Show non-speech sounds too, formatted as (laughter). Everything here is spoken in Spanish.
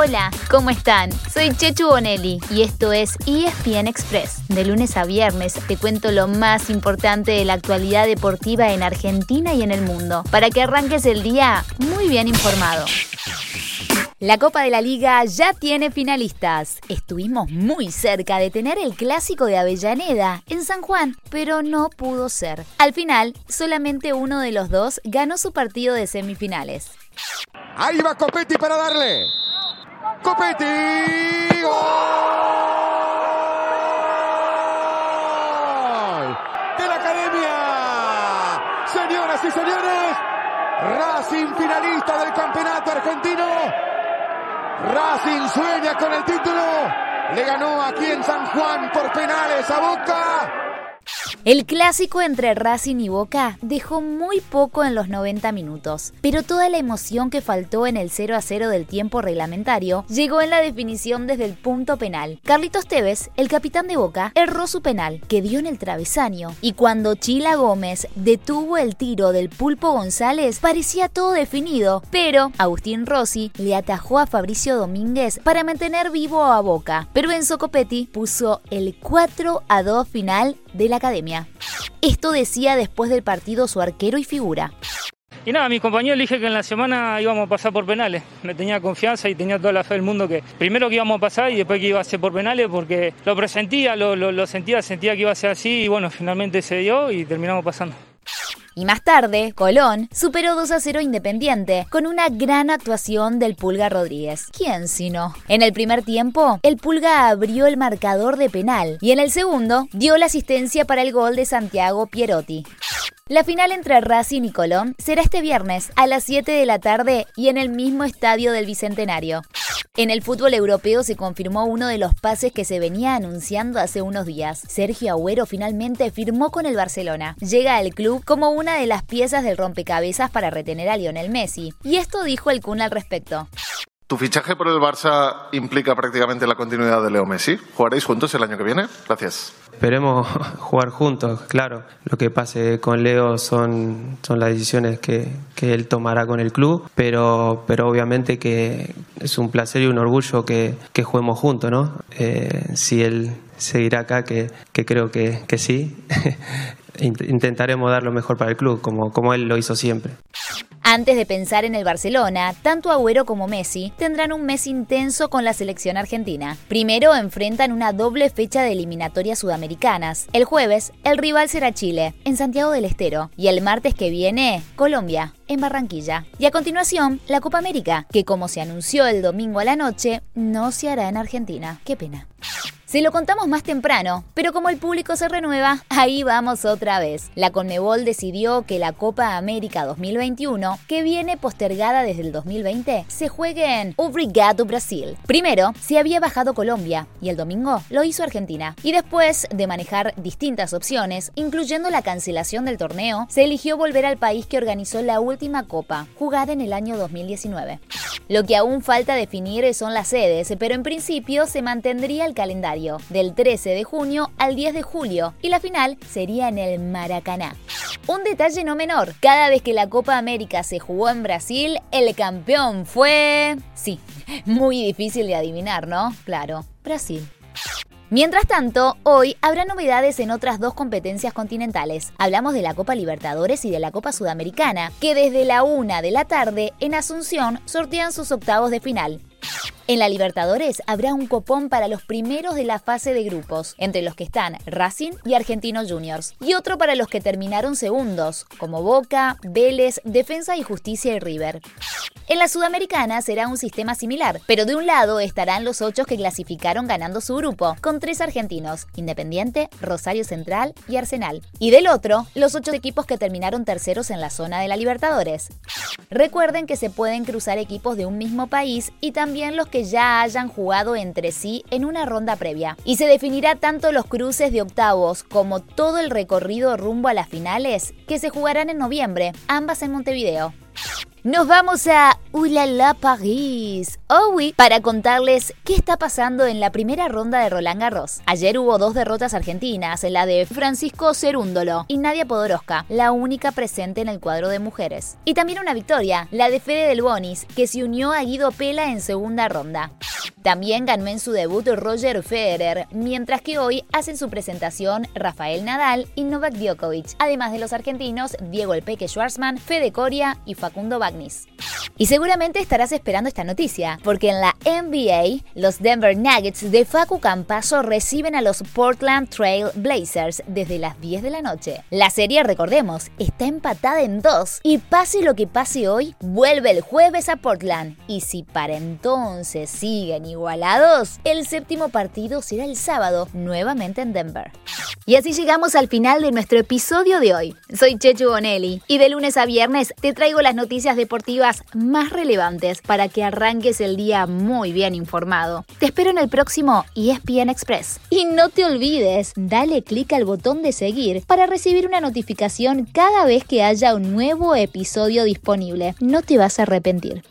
Hola, ¿cómo están? Soy Chechu Bonelli y esto es ESPN Express. De lunes a viernes te cuento lo más importante de la actualidad deportiva en Argentina y en el mundo, para que arranques el día muy bien informado. La Copa de la Liga ya tiene finalistas. Estuvimos muy cerca de tener el clásico de Avellaneda en San Juan, pero no pudo ser. Al final, solamente uno de los dos ganó su partido de semifinales. Ahí va Copetti para darle. Copetti. ¡Gol! De la Academia. Señoras y señores, Racing finalista del campeonato argentino. Racing sueña con el título. Le ganó aquí en San Juan por penales a Boca. El clásico entre Racing y Boca dejó muy poco en los 90 minutos, pero toda la emoción que faltó en el 0 a 0 del tiempo reglamentario llegó en la definición desde el punto penal. Carlitos Tevez, el capitán de Boca, erró su penal, que dio en el travesaño, y cuando Chila Gómez detuvo el tiro del Pulpo González, parecía todo definido, pero Agustín Rossi le atajó a Fabricio Domínguez para mantener vivo a Boca. Pero Enzo Copetti puso el 4 a 2 final de la academia. Esto decía después del partido su arquero y figura. Y nada, mis compañeros dije que en la semana íbamos a pasar por penales. Me tenía confianza y tenía toda la fe del mundo que primero que íbamos a pasar y después que iba a ser por penales porque lo presentía, lo, lo sentía, sentía que iba a ser así y bueno, finalmente se dio y terminamos pasando. Y más tarde, Colón superó 2 a 0 Independiente con una gran actuación del Pulga Rodríguez. ¿Quién sino? En el primer tiempo, el Pulga abrió el marcador de penal y en el segundo dio la asistencia para el gol de Santiago Pierotti. La final entre Racing y Colón será este viernes a las 7 de la tarde y en el mismo estadio del Bicentenario. En el fútbol europeo se confirmó uno de los pases que se venía anunciando hace unos días. Sergio Agüero finalmente firmó con el Barcelona. Llega al club como una de las piezas del rompecabezas para retener a Lionel Messi. Y esto dijo el Kun al respecto. ¿Tu fichaje por el Barça implica prácticamente la continuidad de Leo Messi? ¿Jugaréis juntos el año que viene? Gracias. Esperemos (laughs) jugar juntos, claro. Lo que pase con Leo son, son las decisiones que, que él tomará con el club, pero, pero obviamente que es un placer y un orgullo que, que juguemos juntos, ¿no? Eh, si él seguirá acá, que, que creo que, que sí, (laughs) intentaremos dar lo mejor para el club, como, como él lo hizo siempre. Antes de pensar en el Barcelona, tanto Agüero como Messi tendrán un mes intenso con la selección argentina. Primero enfrentan una doble fecha de eliminatorias sudamericanas. El jueves, el rival será Chile, en Santiago del Estero, y el martes que viene, Colombia, en Barranquilla. Y a continuación, la Copa América, que como se anunció el domingo a la noche, no se hará en Argentina. Qué pena. Se lo contamos más temprano, pero como el público se renueva, ahí vamos otra vez. La Conmebol decidió que la Copa América 2021, que viene postergada desde el 2020, se juegue en Obrigado Brasil. Primero, se había bajado Colombia y el domingo lo hizo Argentina. Y después de manejar distintas opciones, incluyendo la cancelación del torneo, se eligió volver al país que organizó la última Copa, jugada en el año 2019. Lo que aún falta definir son las sedes, pero en principio se mantendría el calendario del 13 de junio al 10 de julio y la final sería en el Maracaná. Un detalle no menor, cada vez que la Copa América se jugó en Brasil, el campeón fue... Sí, muy difícil de adivinar, ¿no? Claro, Brasil. Mientras tanto, hoy habrá novedades en otras dos competencias continentales. Hablamos de la Copa Libertadores y de la Copa Sudamericana, que desde la una de la tarde en Asunción sortean sus octavos de final. En la Libertadores habrá un copón para los primeros de la fase de grupos, entre los que están Racing y Argentinos Juniors, y otro para los que terminaron segundos, como Boca, Vélez, Defensa y Justicia y River. En la Sudamericana será un sistema similar, pero de un lado estarán los ocho que clasificaron ganando su grupo, con tres argentinos, Independiente, Rosario Central y Arsenal. Y del otro, los ocho equipos que terminaron terceros en la zona de la Libertadores. Recuerden que se pueden cruzar equipos de un mismo país y también los que ya hayan jugado entre sí en una ronda previa. Y se definirá tanto los cruces de octavos como todo el recorrido rumbo a las finales que se jugarán en noviembre, ambas en Montevideo. Nos vamos a Ulala Paris, oh oui, para contarles qué está pasando en la primera ronda de Roland Garros. Ayer hubo dos derrotas argentinas, la de Francisco Cerúndolo y Nadia Podoroska, la única presente en el cuadro de mujeres. Y también una victoria, la de Fede Del Bonis, que se unió a Guido Pela en segunda ronda. También ganó en su debut Roger Federer, mientras que hoy hacen su presentación Rafael Nadal y Novak Djokovic, además de los argentinos Diego El Peque Schwarzman, Fede Coria y Facundo Y seguramente estarás esperando esta noticia, porque en la NBA, los Denver Nuggets de Facu Campaso reciben a los Portland Trail Blazers desde las 10 de la noche. La serie, recordemos, está empatada en dos y pase lo que pase hoy, vuelve el jueves a Portland. Y si para entonces siguen igualados, el séptimo partido será el sábado, nuevamente en Denver. Y así llegamos al final de nuestro episodio de hoy. Soy Chechu Bonelli y de lunes a viernes te traigo las noticias deportivas más relevantes para que arranques el día muy bien informado. Te espero en el próximo ESPN Express. Y no te olvides, dale clic al botón de seguir para recibir una notificación cada vez que haya un nuevo episodio disponible. No te vas a arrepentir.